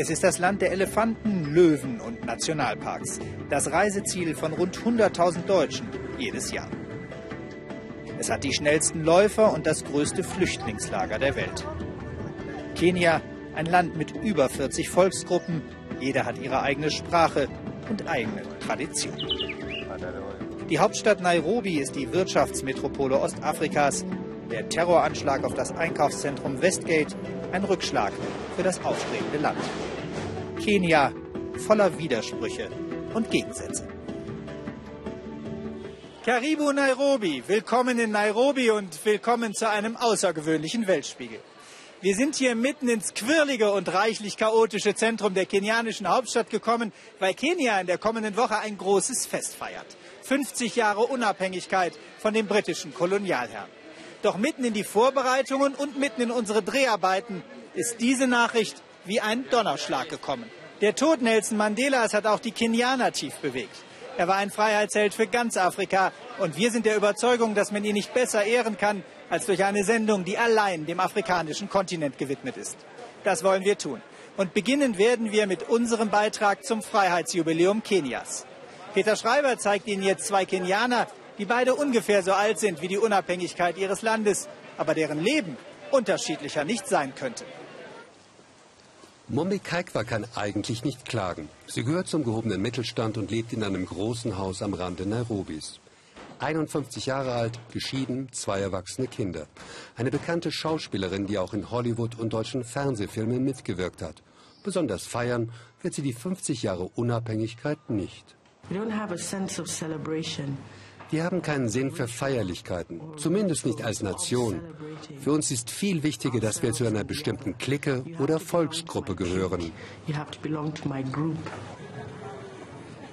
Es ist das Land der Elefanten, Löwen und Nationalparks. Das Reiseziel von rund 100.000 Deutschen jedes Jahr. Es hat die schnellsten Läufer und das größte Flüchtlingslager der Welt. Kenia, ein Land mit über 40 Volksgruppen. Jeder hat ihre eigene Sprache und eigene Tradition. Die Hauptstadt Nairobi ist die Wirtschaftsmetropole Ostafrikas. Der Terroranschlag auf das Einkaufszentrum Westgate ein Rückschlag für das aufstrebende Land. Kenia voller Widersprüche und Gegensätze. Karibu Nairobi, willkommen in Nairobi und willkommen zu einem außergewöhnlichen Weltspiegel. Wir sind hier mitten ins quirlige und reichlich chaotische Zentrum der kenianischen Hauptstadt gekommen, weil Kenia in der kommenden Woche ein großes Fest feiert. 50 Jahre Unabhängigkeit von den britischen Kolonialherren. Doch mitten in die Vorbereitungen und mitten in unsere Dreharbeiten ist diese Nachricht wie ein Donnerschlag gekommen. Der Tod Nelson Mandelas hat auch die Kenianer tief bewegt. Er war ein Freiheitsheld für ganz Afrika und wir sind der Überzeugung, dass man ihn nicht besser ehren kann als durch eine Sendung, die allein dem afrikanischen Kontinent gewidmet ist. Das wollen wir tun. Und beginnen werden wir mit unserem Beitrag zum Freiheitsjubiläum Kenias. Peter Schreiber zeigt Ihnen jetzt zwei Kenianer, die beide ungefähr so alt sind wie die Unabhängigkeit ihres Landes, aber deren Leben unterschiedlicher nicht sein könnte. Mombi Kaikwa kann eigentlich nicht klagen. Sie gehört zum gehobenen Mittelstand und lebt in einem großen Haus am Rande Nairobis. 51 Jahre alt, geschieden, zwei erwachsene Kinder. Eine bekannte Schauspielerin, die auch in Hollywood und deutschen Fernsehfilmen mitgewirkt hat. Besonders feiern wird sie die 50 Jahre Unabhängigkeit nicht. We don't have a sense of celebration. Wir haben keinen Sinn für Feierlichkeiten, zumindest nicht als Nation. Für uns ist viel wichtiger, dass wir zu einer bestimmten Clique oder Volksgruppe gehören.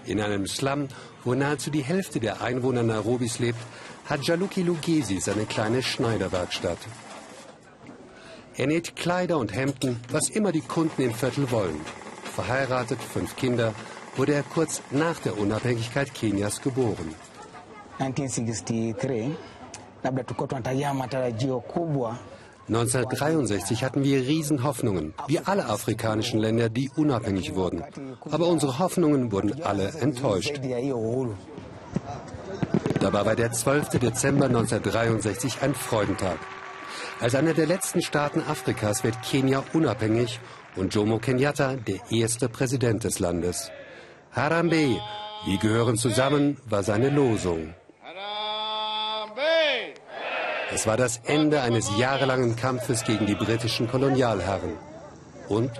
In einem Slum, wo nahezu die Hälfte der Einwohner Nairobis lebt, hat Jaluki Lugesi seine kleine Schneiderwerkstatt. Er näht Kleider und Hemden, was immer die Kunden im Viertel wollen. Verheiratet, fünf Kinder, wurde er kurz nach der Unabhängigkeit Kenias geboren. 1963 labda tulikuwa tunatarajia matarajio kubwa 1963 hatten wir Riesenhoffnungen, wie alle afrikanischen Länder, die unabhängig wurden. Aber unsere Hoffnungen wurden alle enttäuscht. Dabei war der 12. Dezember 1963 ein Freudentag. Als einer der letzten Staaten Afrikas wird Kenia unabhängig und Jomo Kenyatta der erste Präsident des Landes. Harambe, wir gehören zusammen, war seine Losung. Es war das Ende eines jahrelangen Kampfes gegen die britischen Kolonialherren. Und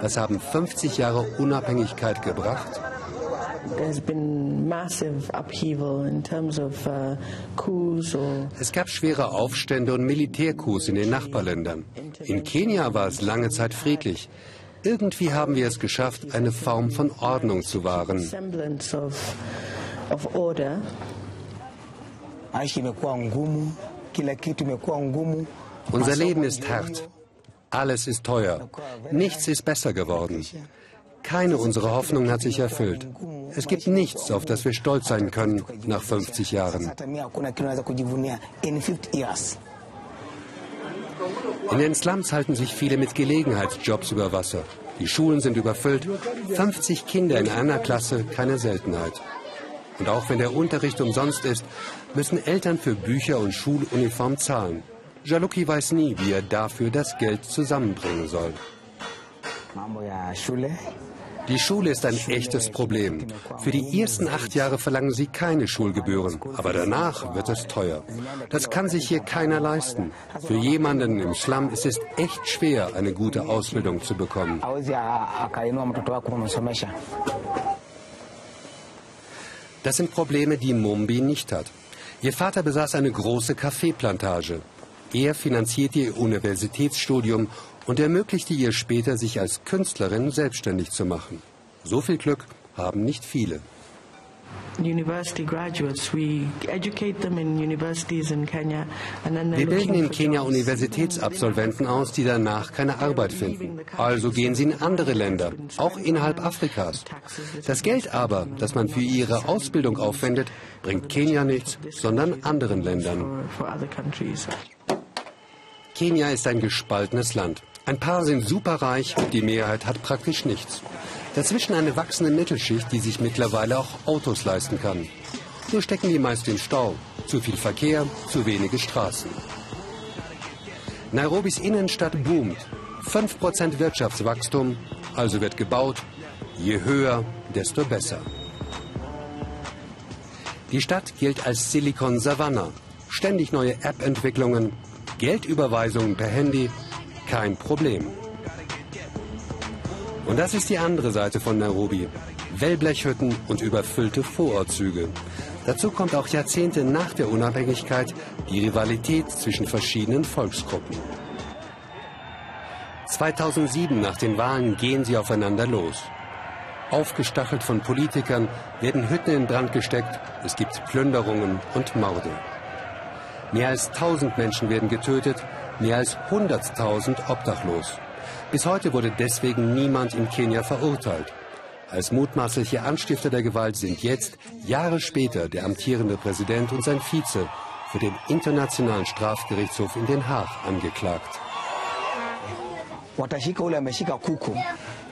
was haben 50 Jahre Unabhängigkeit gebracht? Uh, es gab schwere Aufstände und Militärcoups in den Nachbarländern. In Kenia war es lange Zeit friedlich. Irgendwie haben wir es geschafft, eine Form von Ordnung zu wahren. Unser Leben ist hart. Alles ist teuer. Nichts ist besser geworden. Keine unserer Hoffnungen hat sich erfüllt. Es gibt nichts, auf das wir stolz sein können nach 50 Jahren. In den Slums halten sich viele mit Gelegenheitsjobs über Wasser. Die Schulen sind überfüllt. 50 Kinder in einer Klasse, keine Seltenheit. Und auch wenn der Unterricht umsonst ist, müssen Eltern für Bücher und Schuluniform zahlen. Jaluki weiß nie, wie er dafür das Geld zusammenbringen soll. Die Schule ist ein echtes Problem. Für die ersten acht Jahre verlangen sie keine Schulgebühren, aber danach wird es teuer. Das kann sich hier keiner leisten. Für jemanden im Slum ist es echt schwer, eine gute Ausbildung zu bekommen. Das sind Probleme, die Mumbi nicht hat. Ihr Vater besaß eine große Kaffeeplantage. Er finanzierte ihr Universitätsstudium und ermöglichte ihr später, sich als Künstlerin selbstständig zu machen. So viel Glück haben nicht viele. Wir bilden in Kenia Universitätsabsolventen aus, die danach keine Arbeit finden. Also gehen sie in andere Länder, auch innerhalb Afrikas. Das Geld aber, das man für ihre Ausbildung aufwendet, bringt Kenia nichts, sondern anderen Ländern. Kenia ist ein gespaltenes Land. Ein paar sind superreich, die Mehrheit hat praktisch nichts. Dazwischen eine wachsende Mittelschicht, die sich mittlerweile auch Autos leisten kann. Nur stecken die meist im Stau. Zu viel Verkehr, zu wenige Straßen. Nairobis Innenstadt boomt. 5% Wirtschaftswachstum, also wird gebaut. Je höher, desto besser. Die Stadt gilt als Silicon Savannah. Ständig neue App-Entwicklungen, Geldüberweisungen per Handy, kein Problem. Und das ist die andere Seite von Nairobi. Wellblechhütten und überfüllte Vorortzüge. Dazu kommt auch Jahrzehnte nach der Unabhängigkeit die Rivalität zwischen verschiedenen Volksgruppen. 2007 nach den Wahlen gehen sie aufeinander los. Aufgestachelt von Politikern werden Hütten in Brand gesteckt, es gibt Plünderungen und Morde. Mehr als 1000 Menschen werden getötet, mehr als 100.000 obdachlos. Bis heute wurde deswegen niemand in Kenia verurteilt. Als mutmaßliche Anstifter der Gewalt sind jetzt, Jahre später, der amtierende Präsident und sein Vize für den Internationalen Strafgerichtshof in Den Haag angeklagt.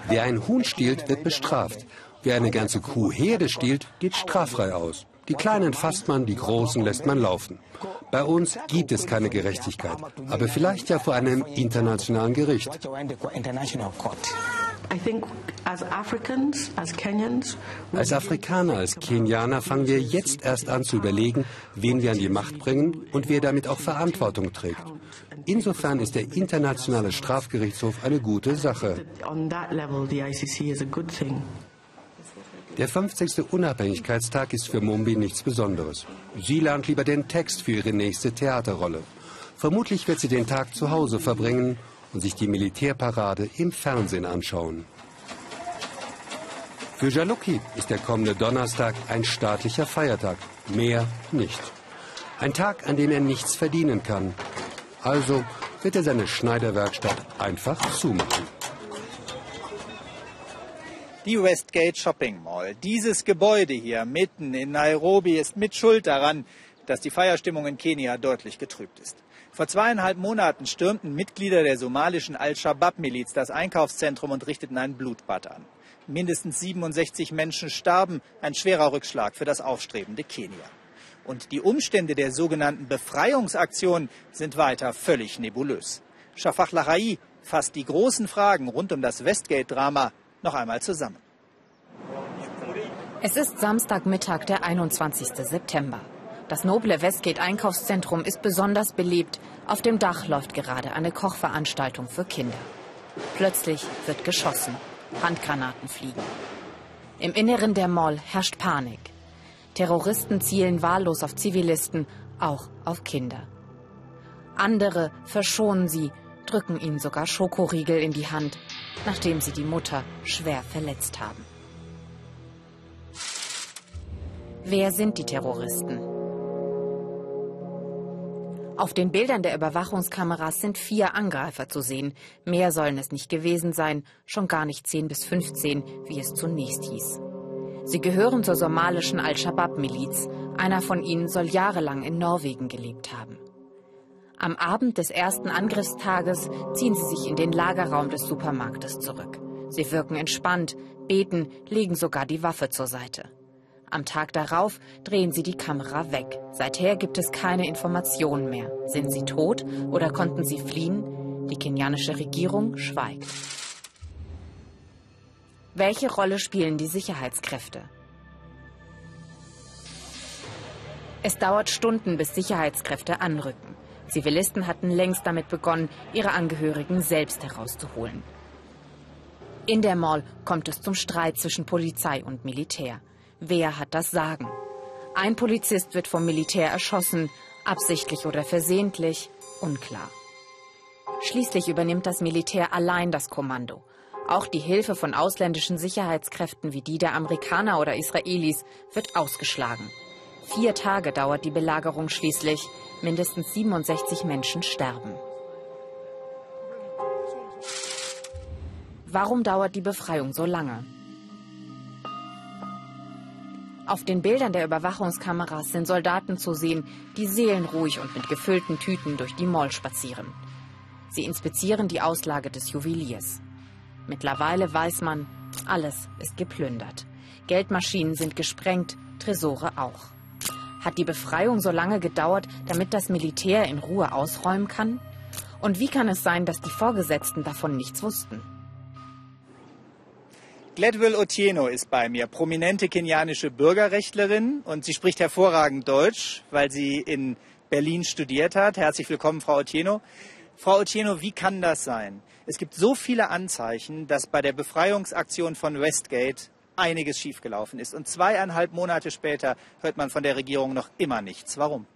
Wer ein Huhn stiehlt, wird bestraft. Wer eine ganze Kuhherde stiehlt, geht straffrei aus. Die Kleinen fasst man, die Großen lässt man laufen. Bei uns gibt es keine Gerechtigkeit, aber vielleicht ja vor einem internationalen Gericht. Als Afrikaner, als Kenianer fangen wir jetzt erst an zu überlegen, wen wir an die Macht bringen und wer damit auch Verantwortung trägt. Insofern ist der Internationale Strafgerichtshof eine gute Sache. Der 50. Unabhängigkeitstag ist für Mumbi nichts Besonderes. Sie lernt lieber den Text für ihre nächste Theaterrolle. Vermutlich wird sie den Tag zu Hause verbringen und sich die Militärparade im Fernsehen anschauen. Für Jaluki ist der kommende Donnerstag ein staatlicher Feiertag, mehr nicht. Ein Tag, an dem er nichts verdienen kann. Also wird er seine Schneiderwerkstatt einfach zumachen. Die Westgate Shopping Mall. Dieses Gebäude hier mitten in Nairobi ist mit Schuld daran, dass die Feierstimmung in Kenia deutlich getrübt ist. Vor zweieinhalb Monaten stürmten Mitglieder der somalischen Al-Shabaab-Miliz das Einkaufszentrum und richteten ein Blutbad an. Mindestens 67 Menschen starben, ein schwerer Rückschlag für das aufstrebende Kenia. Und die Umstände der sogenannten Befreiungsaktion sind weiter völlig nebulös. Shafak Lahai fasst die großen Fragen rund um das Westgate-Drama noch einmal zusammen. Es ist Samstagmittag, der 21. September. Das noble Westgate Einkaufszentrum ist besonders beliebt. Auf dem Dach läuft gerade eine Kochveranstaltung für Kinder. Plötzlich wird geschossen. Handgranaten fliegen. Im Inneren der Mall herrscht Panik. Terroristen zielen wahllos auf Zivilisten, auch auf Kinder. Andere verschonen sie, drücken ihnen sogar Schokoriegel in die Hand nachdem sie die Mutter schwer verletzt haben. Wer sind die Terroristen? Auf den Bildern der Überwachungskameras sind vier Angreifer zu sehen. Mehr sollen es nicht gewesen sein, schon gar nicht 10 bis 15, wie es zunächst hieß. Sie gehören zur somalischen Al-Shabaab-Miliz. Einer von ihnen soll jahrelang in Norwegen gelebt haben. Am Abend des ersten Angriffstages ziehen sie sich in den Lagerraum des Supermarktes zurück. Sie wirken entspannt, beten, legen sogar die Waffe zur Seite. Am Tag darauf drehen sie die Kamera weg. Seither gibt es keine Informationen mehr. Sind sie tot oder konnten sie fliehen? Die kenianische Regierung schweigt. Welche Rolle spielen die Sicherheitskräfte? Es dauert Stunden, bis Sicherheitskräfte anrücken. Zivilisten hatten längst damit begonnen, ihre Angehörigen selbst herauszuholen. In der Mall kommt es zum Streit zwischen Polizei und Militär. Wer hat das Sagen? Ein Polizist wird vom Militär erschossen, absichtlich oder versehentlich, unklar. Schließlich übernimmt das Militär allein das Kommando. Auch die Hilfe von ausländischen Sicherheitskräften wie die der Amerikaner oder Israelis wird ausgeschlagen. Vier Tage dauert die Belagerung schließlich. Mindestens 67 Menschen sterben. Warum dauert die Befreiung so lange? Auf den Bildern der Überwachungskameras sind Soldaten zu sehen, die seelenruhig und mit gefüllten Tüten durch die Mall spazieren. Sie inspizieren die Auslage des Juweliers. Mittlerweile weiß man, alles ist geplündert. Geldmaschinen sind gesprengt, Tresore auch. Hat die Befreiung so lange gedauert, damit das Militär in Ruhe ausräumen kann? Und wie kann es sein, dass die Vorgesetzten davon nichts wussten? Gladwell Otieno ist bei mir, prominente kenianische Bürgerrechtlerin und sie spricht hervorragend Deutsch, weil sie in Berlin studiert hat. Herzlich willkommen, Frau Otieno. Frau Otieno, wie kann das sein? Es gibt so viele Anzeichen, dass bei der Befreiungsaktion von Westgate einiges schiefgelaufen ist. Und zweieinhalb Monate später hört man von der Regierung noch immer nichts. Warum?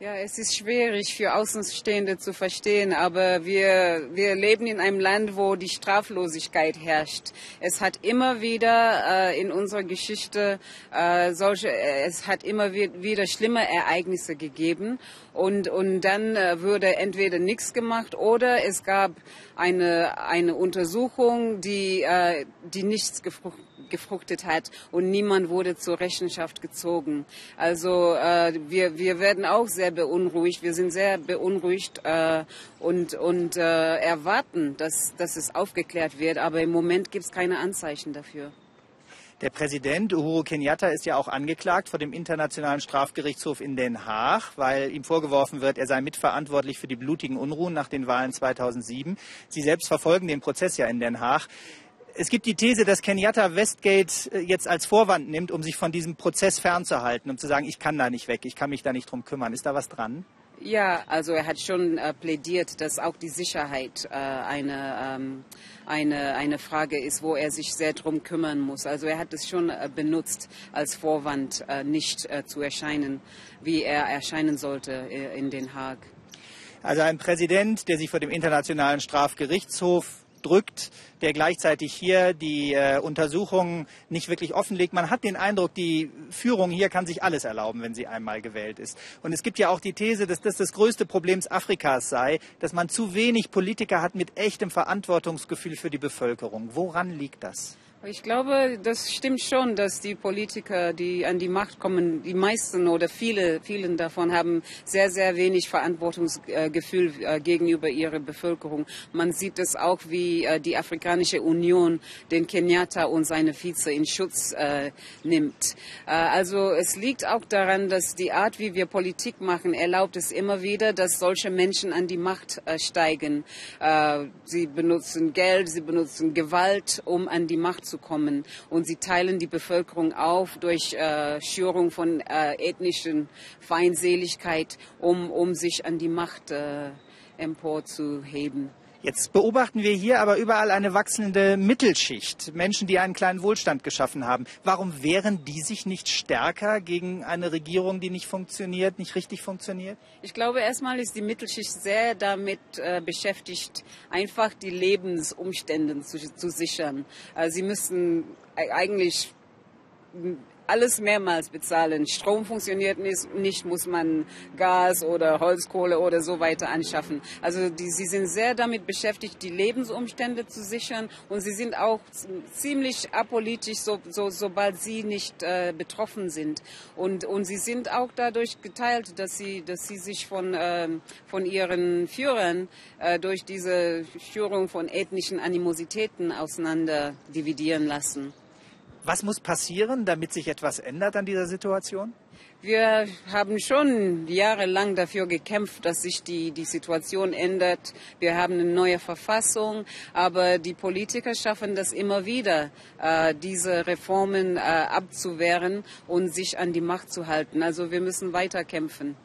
Ja, es ist schwierig für Außenstehende zu verstehen, aber wir, wir leben in einem Land, wo die Straflosigkeit herrscht. Es hat immer wieder äh, in unserer Geschichte äh, solche, es hat immer wieder schlimme Ereignisse gegeben und, und dann äh, wurde entweder nichts gemacht oder es gab eine, eine Untersuchung, die, äh, die nichts gefruchtet gefruchtet hat und niemand wurde zur Rechenschaft gezogen. Also äh, wir, wir werden auch sehr beunruhigt. Wir sind sehr beunruhigt äh, und, und äh, erwarten, dass, dass es aufgeklärt wird. Aber im Moment gibt es keine Anzeichen dafür. Der Präsident Uhuru Kenyatta ist ja auch angeklagt vor dem Internationalen Strafgerichtshof in Den Haag, weil ihm vorgeworfen wird, er sei mitverantwortlich für die blutigen Unruhen nach den Wahlen 2007. Sie selbst verfolgen den Prozess ja in Den Haag. Es gibt die These, dass Kenyatta Westgate äh, jetzt als Vorwand nimmt, um sich von diesem Prozess fernzuhalten, um zu sagen, ich kann da nicht weg, ich kann mich da nicht drum kümmern. Ist da was dran? Ja, also er hat schon äh, plädiert, dass auch die Sicherheit äh, eine, ähm, eine, eine Frage ist, wo er sich sehr drum kümmern muss. Also er hat es schon äh, benutzt als Vorwand, äh, nicht äh, zu erscheinen, wie er erscheinen sollte in Den Haag. Also ein Präsident, der sich vor dem Internationalen Strafgerichtshof drückt, der gleichzeitig hier die äh, Untersuchungen nicht wirklich offenlegt. Man hat den Eindruck, die Führung hier kann sich alles erlauben, wenn sie einmal gewählt ist. Und es gibt ja auch die These, dass das das größte Problem Afrikas sei, dass man zu wenig Politiker hat mit echtem Verantwortungsgefühl für die Bevölkerung. Woran liegt das? Ich glaube, das stimmt schon, dass die Politiker, die an die Macht kommen, die meisten oder viele, vielen davon haben sehr, sehr wenig Verantwortungsgefühl äh, gegenüber ihrer Bevölkerung. Man sieht es auch, wie äh, die Afrikanische Union den Kenyatta und seine Vize in Schutz äh, nimmt. Also es liegt auch daran, dass die Art, wie wir Politik machen, erlaubt es immer wieder, dass solche Menschen an die Macht steigen. Sie benutzen Geld, sie benutzen Gewalt, um an die Macht zu kommen. Und sie teilen die Bevölkerung auf durch äh, Schürung von äh, ethnischen Feindseligkeit, um, um sich an die Macht äh, emporzuheben. Jetzt beobachten wir hier aber überall eine wachsende Mittelschicht, Menschen, die einen kleinen Wohlstand geschaffen haben. Warum wehren die sich nicht stärker gegen eine Regierung, die nicht funktioniert, nicht richtig funktioniert? Ich glaube, erstmal ist die Mittelschicht sehr damit äh, beschäftigt, einfach die Lebensumstände zu, zu sichern. Äh, sie müssen eigentlich alles mehrmals bezahlen. Strom funktioniert nicht, muss man Gas oder Holzkohle oder so weiter anschaffen. Also die, sie sind sehr damit beschäftigt, die Lebensumstände zu sichern und sie sind auch ziemlich apolitisch, so, so, sobald sie nicht äh, betroffen sind. Und, und sie sind auch dadurch geteilt, dass sie, dass sie sich von, äh, von ihren Führern äh, durch diese Führung von ethnischen Animositäten auseinander dividieren lassen. Was muss passieren, damit sich etwas ändert an dieser Situation? Wir haben schon jahrelang dafür gekämpft, dass sich die, die Situation ändert. Wir haben eine neue Verfassung, aber die Politiker schaffen das immer wieder, äh, diese Reformen äh, abzuwehren und sich an die Macht zu halten. Also wir müssen weiter kämpfen.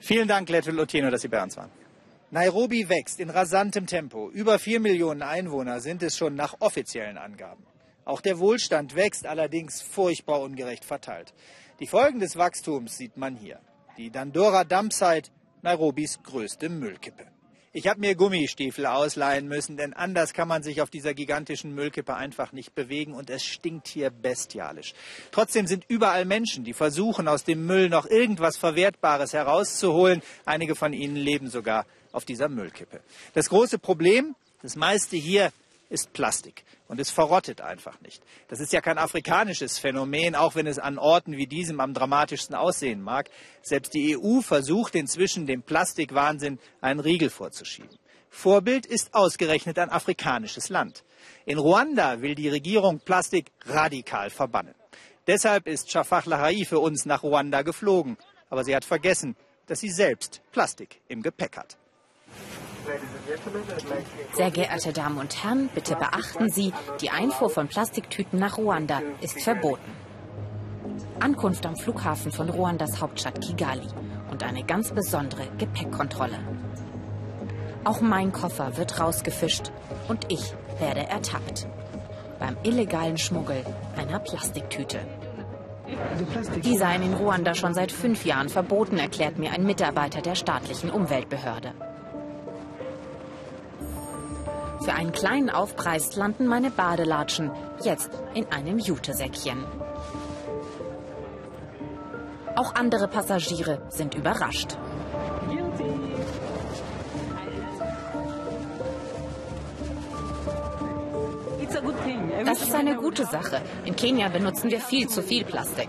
Vielen Dank, Lette Lotino, dass Sie bei uns waren. Nairobi wächst in rasantem Tempo. Über vier Millionen Einwohner sind es schon nach offiziellen Angaben. Auch der Wohlstand wächst allerdings furchtbar ungerecht verteilt. Die Folgen des Wachstums sieht man hier. Die Dandora Dumpsite, Nairobis größte Müllkippe. Ich habe mir Gummistiefel ausleihen müssen, denn anders kann man sich auf dieser gigantischen Müllkippe einfach nicht bewegen und es stinkt hier bestialisch. Trotzdem sind überall Menschen, die versuchen, aus dem Müll noch irgendwas Verwertbares herauszuholen. Einige von ihnen leben sogar auf dieser Müllkippe. Das große Problem, das meiste hier ist Plastik. Und es verrottet einfach nicht. Das ist ja kein afrikanisches Phänomen, auch wenn es an Orten wie diesem am dramatischsten aussehen mag. Selbst die EU versucht inzwischen dem Plastikwahnsinn einen Riegel vorzuschieben. Vorbild ist ausgerechnet ein afrikanisches Land. In Ruanda will die Regierung Plastik radikal verbannen. Deshalb ist Shafak Lahai für uns nach Ruanda geflogen. Aber sie hat vergessen, dass sie selbst Plastik im Gepäck hat. Sehr geehrte Damen und Herren, bitte beachten Sie, die Einfuhr von Plastiktüten nach Ruanda ist verboten. Ankunft am Flughafen von Ruandas Hauptstadt Kigali und eine ganz besondere Gepäckkontrolle. Auch mein Koffer wird rausgefischt und ich werde ertappt. Beim illegalen Schmuggel einer Plastiktüte. Die seien in Ruanda schon seit fünf Jahren verboten, erklärt mir ein Mitarbeiter der staatlichen Umweltbehörde. Für einen kleinen Aufpreis landen meine Badelatschen jetzt in einem Jutesäckchen. Auch andere Passagiere sind überrascht. Das ist eine gute Sache. In Kenia benutzen wir viel zu viel Plastik.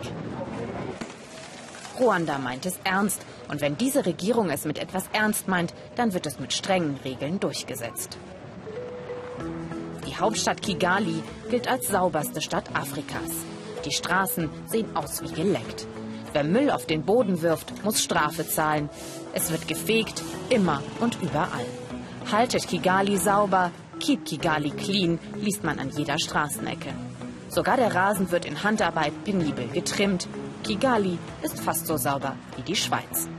Ruanda meint es ernst. Und wenn diese Regierung es mit etwas ernst meint, dann wird es mit strengen Regeln durchgesetzt. Die Hauptstadt Kigali gilt als sauberste Stadt Afrikas. Die Straßen sehen aus wie geleckt. Wer Müll auf den Boden wirft, muss Strafe zahlen. Es wird gefegt, immer und überall. Haltet Kigali sauber, Keep Kigali clean liest man an jeder Straßenecke. Sogar der Rasen wird in Handarbeit penibel getrimmt. Kigali ist fast so sauber wie die Schweiz.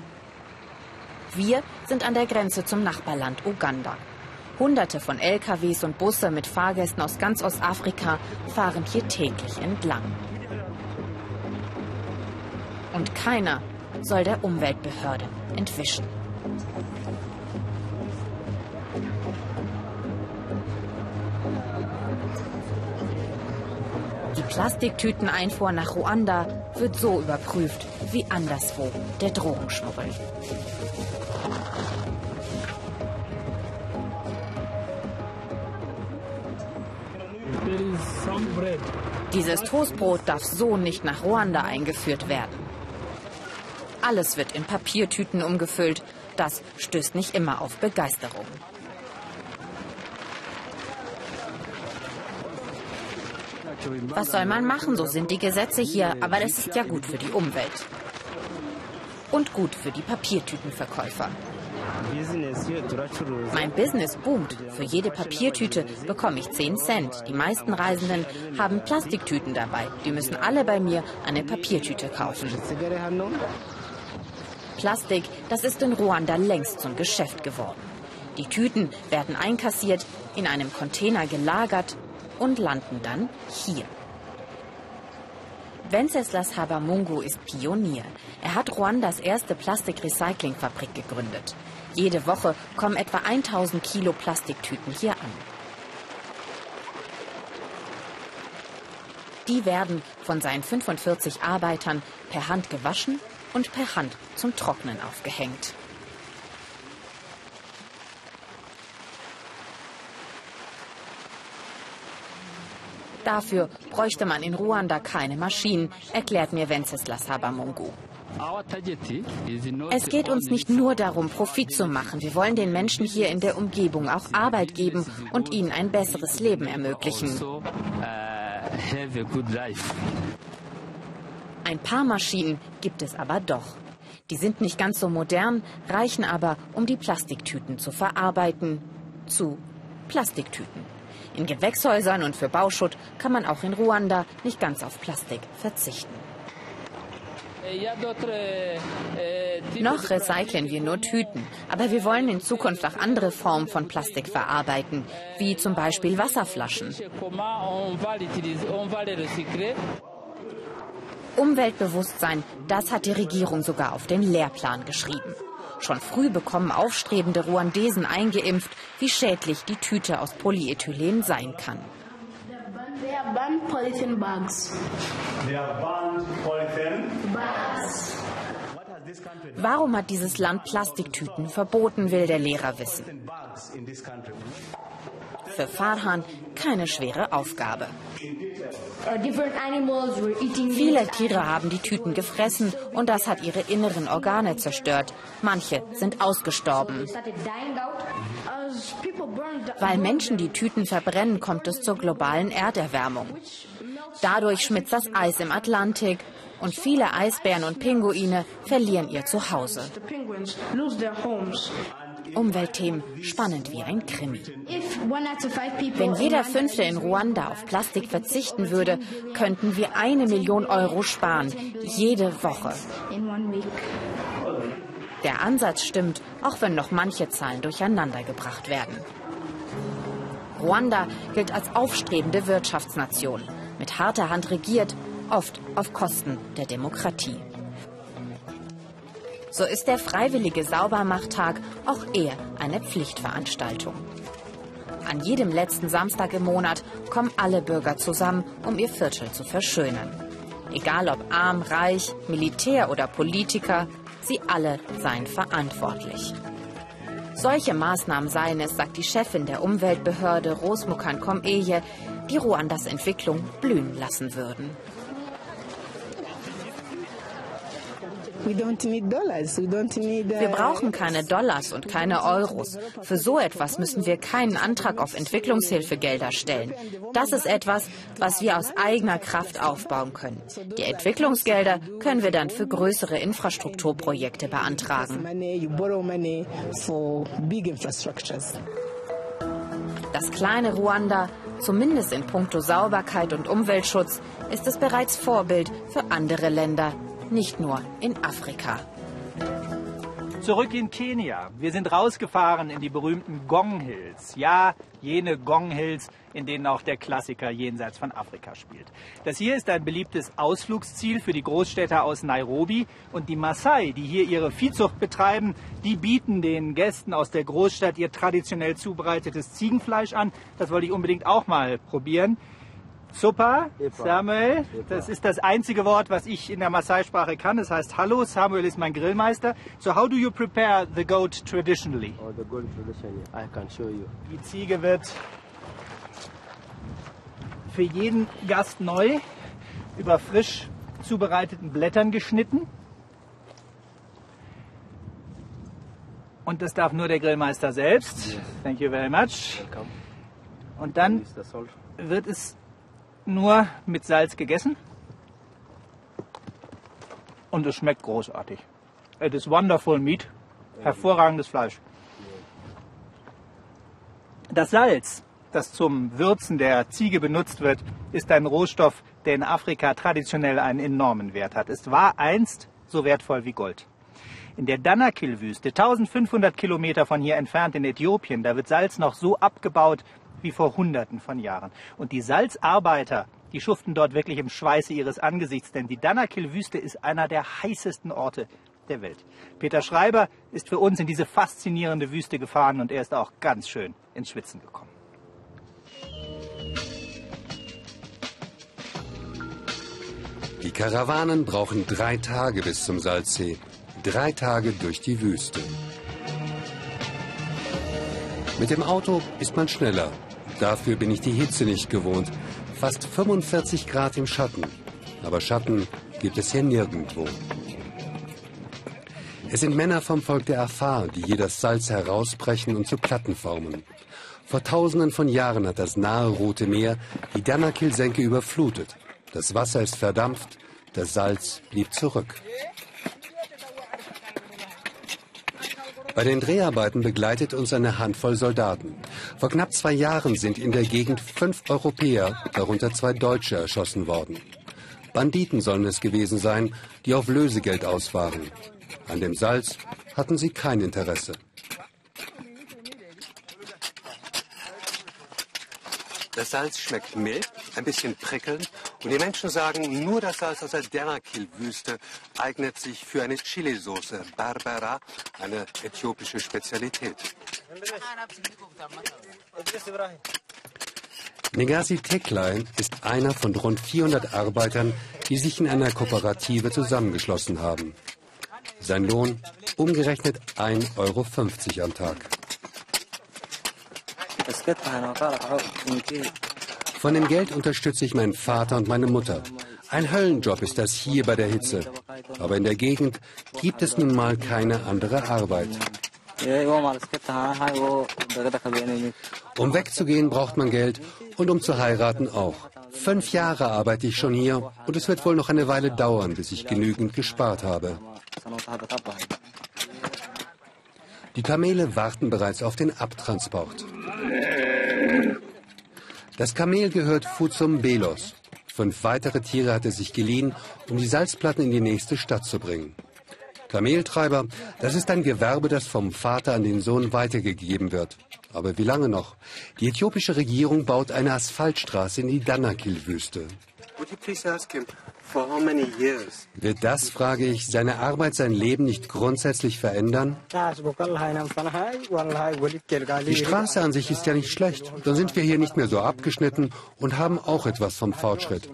Wir sind an der Grenze zum Nachbarland Uganda. Hunderte von LKWs und Busse mit Fahrgästen aus ganz Ostafrika fahren hier täglich entlang. Und keiner soll der Umweltbehörde entwischen. Die Plastiktüteneinfuhr nach Ruanda wird so überprüft wie anderswo der Drogenschmuggel. Dieses Toastbrot darf so nicht nach Ruanda eingeführt werden. Alles wird in Papiertüten umgefüllt. Das stößt nicht immer auf Begeisterung. Was soll man machen? So sind die Gesetze hier. Aber das ist ja gut für die Umwelt. Und gut für die Papiertütenverkäufer. Mein Business boomt. Für jede Papiertüte bekomme ich 10 Cent. Die meisten Reisenden haben Plastiktüten dabei. Die müssen alle bei mir eine Papiertüte kaufen. Plastik, das ist in Ruanda längst zum Geschäft geworden. Die Tüten werden einkassiert, in einem Container gelagert und landen dann hier. Wenceslas Habamungu ist Pionier. Er hat Ruandas erste Plastikrecyclingfabrik gegründet. Jede Woche kommen etwa 1000 Kilo Plastiktüten hier an. Die werden von seinen 45 Arbeitern per Hand gewaschen und per Hand zum Trocknen aufgehängt. Dafür bräuchte man in Ruanda keine Maschinen, erklärt mir Wenceslas Habamungu. Es geht uns nicht nur darum, Profit zu machen. Wir wollen den Menschen hier in der Umgebung auch Arbeit geben und ihnen ein besseres Leben ermöglichen. Ein paar Maschinen gibt es aber doch. Die sind nicht ganz so modern, reichen aber, um die Plastiktüten zu verarbeiten. Zu Plastiktüten. In Gewächshäusern und für Bauschutt kann man auch in Ruanda nicht ganz auf Plastik verzichten. Noch recyceln wir nur Tüten, aber wir wollen in Zukunft auch andere Formen von Plastik verarbeiten, wie zum Beispiel Wasserflaschen. Umweltbewusstsein, das hat die Regierung sogar auf den Lehrplan geschrieben. Schon früh bekommen aufstrebende Ruandesen eingeimpft, wie schädlich die Tüte aus Polyethylen sein kann. Warum hat dieses Land Plastiktüten verboten, will der Lehrer wissen. Für Farhan keine schwere Aufgabe. Viele Tiere haben die Tüten gefressen und das hat ihre inneren Organe zerstört. Manche sind ausgestorben. Weil Menschen die Tüten verbrennen, kommt es zur globalen Erderwärmung. Dadurch schmilzt das Eis im Atlantik und viele Eisbären und Pinguine verlieren ihr Zuhause. Umweltthemen spannend wie ein Krimi. Wenn jeder Fünfte in Ruanda auf Plastik verzichten würde, könnten wir eine Million Euro sparen, jede Woche. Der Ansatz stimmt, auch wenn noch manche Zahlen durcheinandergebracht werden. Ruanda gilt als aufstrebende Wirtschaftsnation, mit harter Hand regiert, oft auf Kosten der Demokratie. So ist der freiwillige Saubermachttag auch eher eine Pflichtveranstaltung. An jedem letzten Samstag im Monat kommen alle Bürger zusammen, um ihr Viertel zu verschönern. Egal ob arm, reich, Militär oder Politiker, sie alle seien verantwortlich. Solche Maßnahmen seien es, sagt die Chefin der Umweltbehörde Rosmukan Komeye, die Ruandas Entwicklung blühen lassen würden. Wir brauchen keine Dollars und keine Euros. Für so etwas müssen wir keinen Antrag auf Entwicklungshilfegelder stellen. Das ist etwas, was wir aus eigener Kraft aufbauen können. Die Entwicklungsgelder können wir dann für größere Infrastrukturprojekte beantragen. Das kleine Ruanda, zumindest in puncto Sauberkeit und Umweltschutz, ist es bereits Vorbild für andere Länder nicht nur in Afrika. Zurück in Kenia. Wir sind rausgefahren in die berühmten Gong Hills. Ja, jene Gong Hills, in denen auch der Klassiker jenseits von Afrika spielt. Das hier ist ein beliebtes Ausflugsziel für die Großstädter aus Nairobi. Und die Maasai, die hier ihre Viehzucht betreiben, die bieten den Gästen aus der Großstadt ihr traditionell zubereitetes Ziegenfleisch an. Das wollte ich unbedingt auch mal probieren. Super, Samuel. Das ist das einzige Wort, was ich in der Maasai-Sprache kann. Das heißt Hallo, Samuel ist mein Grillmeister. So how do you prepare the goat traditionally? Oh, the goat traditionally, I can show you. Die Ziege wird für jeden Gast neu über frisch zubereiteten Blättern geschnitten. Und das darf nur der Grillmeister selbst. Yes. Thank you very much. Welcome. Und dann wird es nur mit Salz gegessen. Und es schmeckt großartig. It is wonderful meat. Hervorragendes Fleisch. Das Salz, das zum Würzen der Ziege benutzt wird, ist ein Rohstoff, der in Afrika traditionell einen enormen Wert hat. Es war einst so wertvoll wie Gold. In der Danakil-Wüste, 1500 Kilometer von hier entfernt in Äthiopien, da wird Salz noch so abgebaut wie vor Hunderten von Jahren. Und die Salzarbeiter, die schuften dort wirklich im Schweiße ihres Angesichts, denn die Danakil-Wüste ist einer der heißesten Orte der Welt. Peter Schreiber ist für uns in diese faszinierende Wüste gefahren und er ist auch ganz schön ins Schwitzen gekommen. Die Karawanen brauchen drei Tage bis zum Salzsee. Drei Tage durch die Wüste. Mit dem Auto ist man schneller. Dafür bin ich die Hitze nicht gewohnt. Fast 45 Grad im Schatten. Aber Schatten gibt es hier nirgendwo. Es sind Männer vom Volk der Afar, die hier das Salz herausbrechen und zu Platten formen. Vor tausenden von Jahren hat das nahe Rote Meer die Danakil-Senke überflutet. Das Wasser ist verdampft, das Salz blieb zurück. Bei den Dreharbeiten begleitet uns eine Handvoll Soldaten. Vor knapp zwei Jahren sind in der Gegend fünf Europäer, darunter zwei Deutsche, erschossen worden. Banditen sollen es gewesen sein, die auf Lösegeld aus waren. An dem Salz hatten sie kein Interesse. Das Salz schmeckt mild, ein bisschen prickelnd und die Menschen sagen, nur das Salz aus der Dernakil-Wüste eignet sich für eine Chilisauce, Barbara, eine äthiopische Spezialität. Negasi Teklein ist einer von rund 400 Arbeitern, die sich in einer Kooperative zusammengeschlossen haben. Sein Lohn umgerechnet 1,50 Euro am Tag. Von dem Geld unterstütze ich meinen Vater und meine Mutter. Ein Höllenjob ist das hier bei der Hitze. Aber in der Gegend gibt es nun mal keine andere Arbeit. Um wegzugehen braucht man Geld und um zu heiraten auch. Fünf Jahre arbeite ich schon hier und es wird wohl noch eine Weile dauern, bis ich genügend gespart habe. Die Kamele warten bereits auf den Abtransport. Das Kamel gehört Fuzum Belos. Fünf weitere Tiere hat er sich geliehen, um die Salzplatten in die nächste Stadt zu bringen. Kameltreiber, das ist ein Gewerbe, das vom Vater an den Sohn weitergegeben wird. Aber wie lange noch? Die äthiopische Regierung baut eine Asphaltstraße in die Danakil-Wüste. Wird das, frage ich, seine Arbeit, sein Leben nicht grundsätzlich verändern? Die Straße an sich ist ja nicht schlecht. Dann sind wir hier nicht mehr so abgeschnitten und haben auch etwas vom Fortschritt.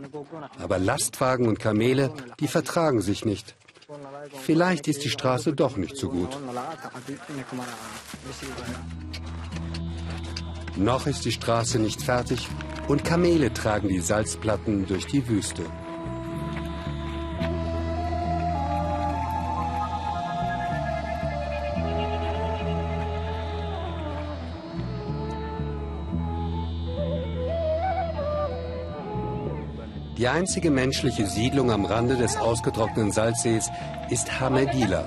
Aber Lastwagen und Kamele, die vertragen sich nicht. Vielleicht ist die Straße doch nicht so gut. Noch ist die Straße nicht fertig und Kamele tragen die Salzplatten durch die Wüste. Die einzige menschliche Siedlung am Rande des ausgetrockneten Salzsees ist Hamedila.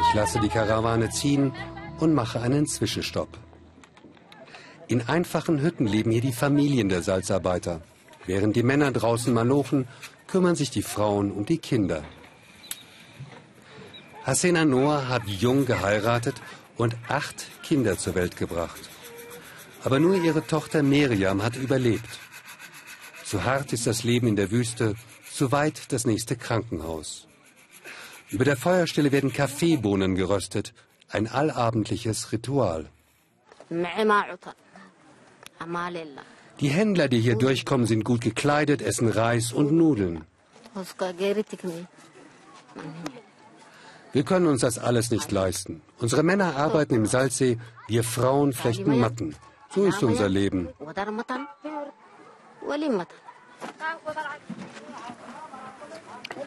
Ich lasse die Karawane ziehen und mache einen Zwischenstopp. In einfachen Hütten leben hier die Familien der Salzarbeiter. Während die Männer draußen malochen, kümmern sich die Frauen um die Kinder. Hasena Noah hat jung geheiratet und acht Kinder zur Welt gebracht. Aber nur ihre Tochter Miriam hat überlebt. Zu hart ist das Leben in der Wüste, zu weit das nächste Krankenhaus. Über der Feuerstelle werden Kaffeebohnen geröstet, ein allabendliches Ritual. Die Händler, die hier durchkommen, sind gut gekleidet, essen Reis und Nudeln. Wir können uns das alles nicht leisten. Unsere Männer arbeiten im Salzsee, wir Frauen flechten Matten. So ist unser Leben.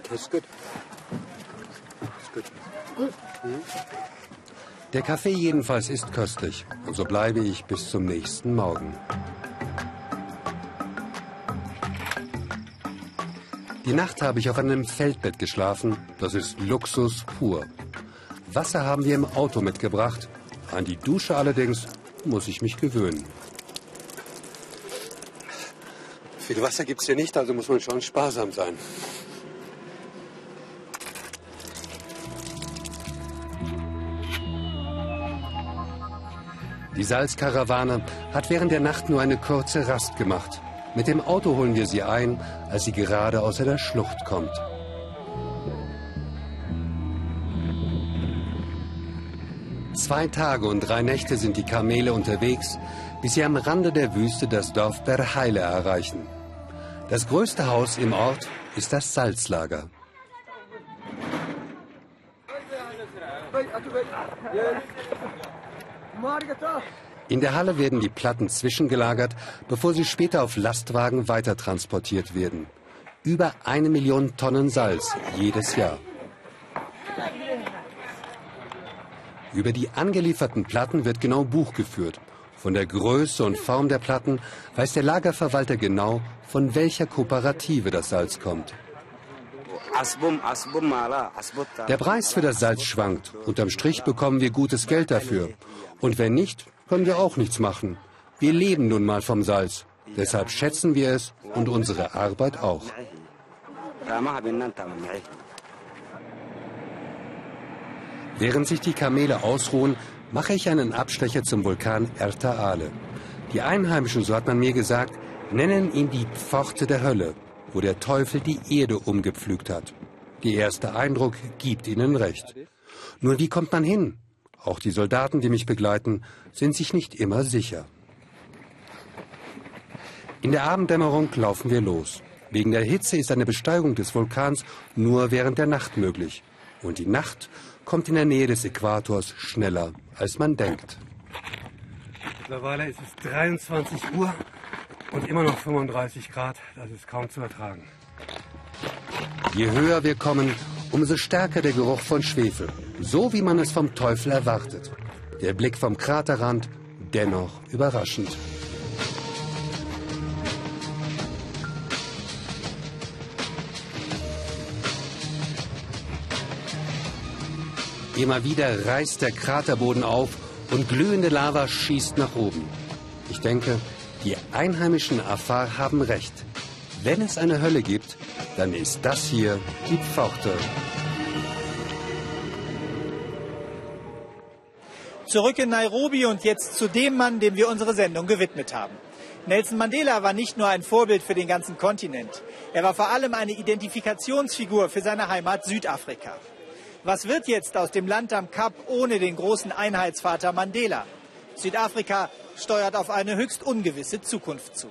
That's good. That's good. Der Kaffee jedenfalls ist köstlich und so bleibe ich bis zum nächsten Morgen. Die Nacht habe ich auf einem Feldbett geschlafen. Das ist Luxus pur. Wasser haben wir im Auto mitgebracht. An die Dusche allerdings muss ich mich gewöhnen. Viel Wasser gibt es hier nicht, also muss man schon sparsam sein. Die Salzkarawane hat während der Nacht nur eine kurze Rast gemacht. Mit dem Auto holen wir sie ein, als sie gerade außer der Schlucht kommt. Zwei Tage und drei Nächte sind die Kamele unterwegs, bis sie am Rande der Wüste das Dorf Berheile erreichen. Das größte Haus im Ort ist das Salzlager. In der Halle werden die Platten zwischengelagert, bevor sie später auf Lastwagen weitertransportiert werden. Über eine Million Tonnen Salz jedes Jahr. Über die angelieferten Platten wird genau Buch geführt. Von der Größe und Form der Platten weiß der Lagerverwalter genau, von welcher Kooperative das Salz kommt. Der Preis für das Salz schwankt. Unterm Strich bekommen wir gutes Geld dafür. Und wenn nicht, können wir auch nichts machen. Wir leben nun mal vom Salz. Deshalb schätzen wir es und unsere Arbeit auch. Während sich die Kamele ausruhen, mache ich einen Abstecher zum Vulkan Erta Ale. Die Einheimischen, so hat man mir gesagt, nennen ihn die Pforte der Hölle, wo der Teufel die Erde umgepflügt hat. Der erste Eindruck gibt ihnen recht. Nur wie kommt man hin? Auch die Soldaten, die mich begleiten, sind sich nicht immer sicher. In der Abenddämmerung laufen wir los. Wegen der Hitze ist eine Besteigung des Vulkans nur während der Nacht möglich. Und die Nacht kommt in der Nähe des Äquators schneller, als man denkt. Mittlerweile ist es 23 Uhr und immer noch 35 Grad. Das ist kaum zu ertragen. Je höher wir kommen, umso stärker der Geruch von Schwefel. So wie man es vom Teufel erwartet. Der Blick vom Kraterrand dennoch überraschend. Immer wieder reißt der Kraterboden auf und glühende Lava schießt nach oben. Ich denke, die einheimischen Afar haben recht. Wenn es eine Hölle gibt, dann ist das hier die Pforte. Zurück in Nairobi und jetzt zu dem Mann, dem wir unsere Sendung gewidmet haben. Nelson Mandela war nicht nur ein Vorbild für den ganzen Kontinent. Er war vor allem eine Identifikationsfigur für seine Heimat Südafrika. Was wird jetzt aus dem Land am Kap ohne den großen Einheitsvater Mandela? Südafrika steuert auf eine höchst ungewisse Zukunft zu.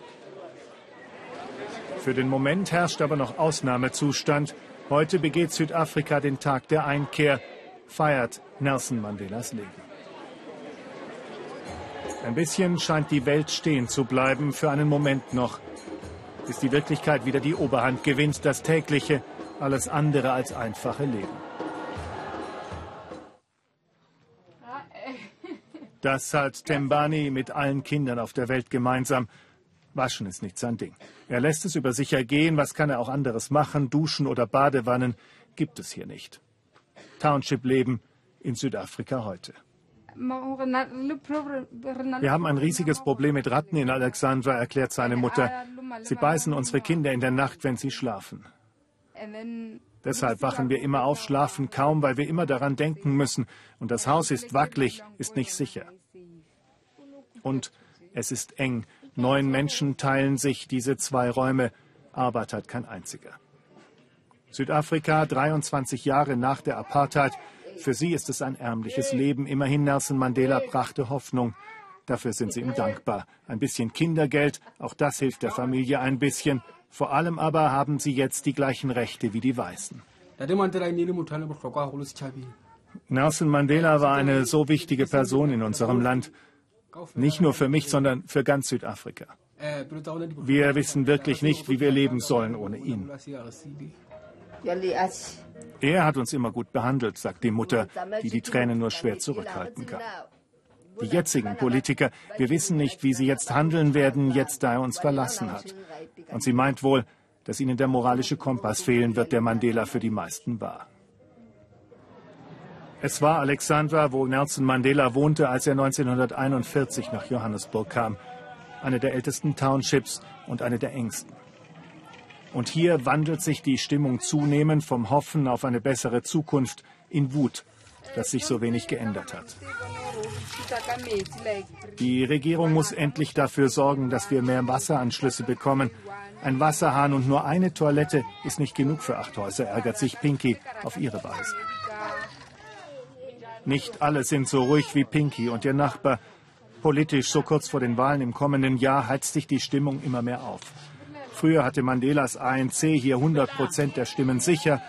Für den Moment herrscht aber noch Ausnahmezustand. Heute begeht Südafrika den Tag der Einkehr, feiert Nelson Mandelas Leben. Ein bisschen scheint die Welt stehen zu bleiben, für einen Moment noch, bis die Wirklichkeit wieder die Oberhand gewinnt, das tägliche, alles andere als einfache Leben. Das hat Tembani mit allen Kindern auf der Welt gemeinsam. Waschen ist nicht sein Ding. Er lässt es über sich ergehen, was kann er auch anderes machen, Duschen oder Badewannen gibt es hier nicht. Township-Leben in Südafrika heute. Wir haben ein riesiges Problem mit Ratten in Alexandra, erklärt seine Mutter. Sie beißen unsere Kinder in der Nacht, wenn sie schlafen. Deshalb wachen wir immer auf, schlafen kaum, weil wir immer daran denken müssen. Und das Haus ist wackelig, ist nicht sicher. Und es ist eng. Neun Menschen teilen sich diese zwei Räume. Arbeit hat kein einziger. Südafrika, 23 Jahre nach der Apartheid. Für sie ist es ein ärmliches Leben. Immerhin Nelson Mandela brachte Hoffnung. Dafür sind sie ihm dankbar. Ein bisschen Kindergeld, auch das hilft der Familie ein bisschen. Vor allem aber haben sie jetzt die gleichen Rechte wie die Weißen. Nelson Mandela war eine so wichtige Person in unserem Land. Nicht nur für mich, sondern für ganz Südafrika. Wir wissen wirklich nicht, wie wir leben sollen ohne ihn. Er hat uns immer gut behandelt, sagt die Mutter, die die Tränen nur schwer zurückhalten kann. Die jetzigen Politiker, wir wissen nicht, wie sie jetzt handeln werden, jetzt da er uns verlassen hat. Und sie meint wohl, dass ihnen der moralische Kompass fehlen wird, der Mandela für die meisten war. Es war Alexandra, wo Nelson Mandela wohnte, als er 1941 nach Johannesburg kam. Eine der ältesten Townships und eine der engsten. Und hier wandelt sich die Stimmung zunehmend vom Hoffen auf eine bessere Zukunft in Wut, dass sich so wenig geändert hat. Die Regierung muss endlich dafür sorgen, dass wir mehr Wasseranschlüsse bekommen. Ein Wasserhahn und nur eine Toilette ist nicht genug für acht Häuser, ärgert sich Pinky auf ihre Weise. Nicht alle sind so ruhig wie Pinky und ihr Nachbar. Politisch, so kurz vor den Wahlen im kommenden Jahr, heizt sich die Stimmung immer mehr auf. Früher hatte Mandelas ANC hier 100 Prozent der Stimmen sicher.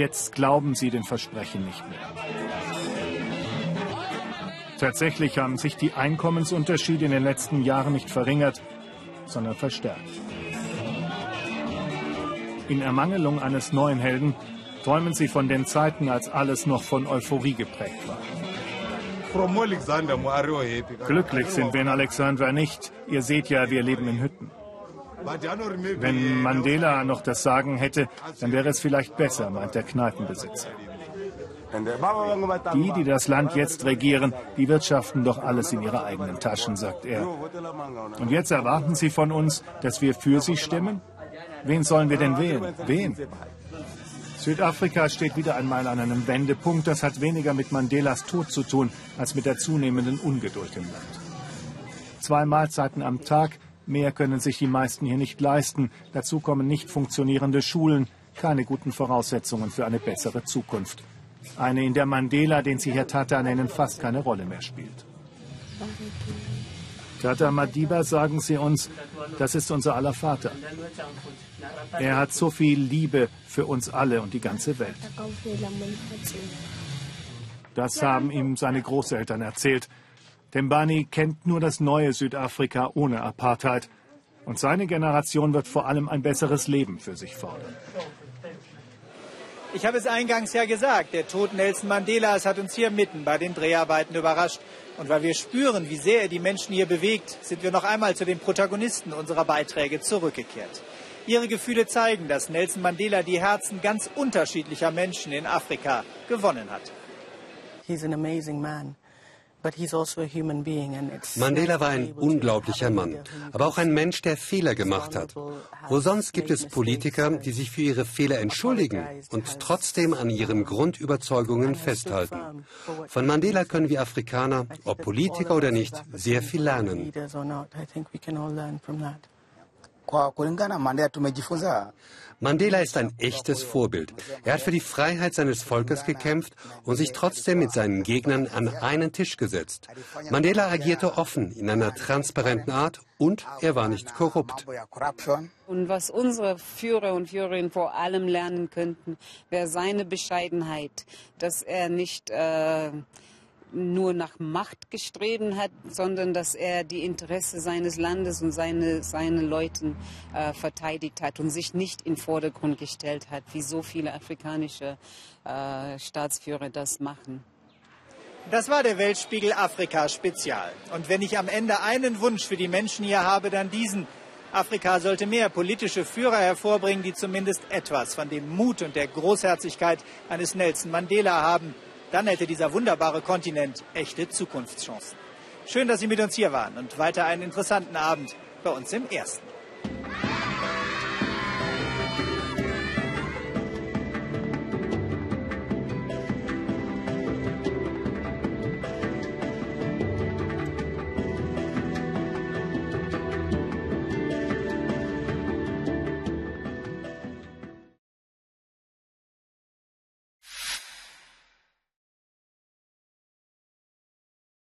Jetzt glauben sie den Versprechen nicht mehr. Tatsächlich haben sich die Einkommensunterschiede in den letzten Jahren nicht verringert, sondern verstärkt. In Ermangelung eines neuen Helden träumen sie von den Zeiten, als alles noch von Euphorie geprägt war. Glücklich sind wir in Alexandra nicht. Ihr seht ja, wir leben in Hütten. Wenn Mandela noch das Sagen hätte, dann wäre es vielleicht besser, meint der Kneipenbesitzer. Die, die das Land jetzt regieren, die wirtschaften doch alles in ihre eigenen Taschen, sagt er. Und jetzt erwarten sie von uns, dass wir für sie stimmen? Wen sollen wir denn wählen? Wen? Südafrika steht wieder einmal an einem Wendepunkt. Das hat weniger mit Mandelas Tod zu tun, als mit der zunehmenden Ungeduld im Land. Zwei Mahlzeiten am Tag, mehr können sich die meisten hier nicht leisten. Dazu kommen nicht funktionierende Schulen, keine guten Voraussetzungen für eine bessere Zukunft. Eine, in der Mandela, den sie hier Tata nennen, fast keine Rolle mehr spielt. Tata Madiba, sagen sie uns, das ist unser aller Vater. Er hat so viel Liebe für uns alle und die ganze Welt. Das haben ihm seine Großeltern erzählt. Tembani kennt nur das neue Südafrika ohne Apartheid. Und seine Generation wird vor allem ein besseres Leben für sich fordern. Ich habe es eingangs ja gesagt, der Tod Nelson Mandelas hat uns hier mitten bei den Dreharbeiten überrascht. Und weil wir spüren, wie sehr er die Menschen hier bewegt, sind wir noch einmal zu den Protagonisten unserer Beiträge zurückgekehrt. Ihre Gefühle zeigen, dass Nelson Mandela die Herzen ganz unterschiedlicher Menschen in Afrika gewonnen hat. He's an amazing man. Also Mandela war ein unglaublicher Mann, aber auch ein Mensch, der Fehler gemacht hat. Wo sonst gibt es Politiker, die sich für ihre Fehler entschuldigen und trotzdem an ihren Grundüberzeugungen festhalten. Von Mandela können wir Afrikaner, ob Politiker oder nicht, sehr viel lernen. Mandela ist ein echtes Vorbild. Er hat für die Freiheit seines Volkes gekämpft und sich trotzdem mit seinen Gegnern an einen Tisch gesetzt. Mandela agierte offen, in einer transparenten Art und er war nicht korrupt. Und was unsere Führer und Führerinnen vor allem lernen könnten, wäre seine Bescheidenheit, dass er nicht äh, nur nach Macht gestreben hat, sondern dass er die Interesse seines Landes und seine, seine Leuten äh, verteidigt hat und sich nicht in Vordergrund gestellt hat, wie so viele afrikanische äh, Staatsführer das machen. Das war der Weltspiegel Afrika Spezial. Und wenn ich am Ende einen Wunsch für die Menschen hier habe, dann diesen. Afrika sollte mehr politische Führer hervorbringen, die zumindest etwas von dem Mut und der Großherzigkeit eines Nelson Mandela haben. Dann hätte dieser wunderbare Kontinent echte Zukunftschancen. Schön, dass Sie mit uns hier waren und weiter einen interessanten Abend bei uns im Ersten.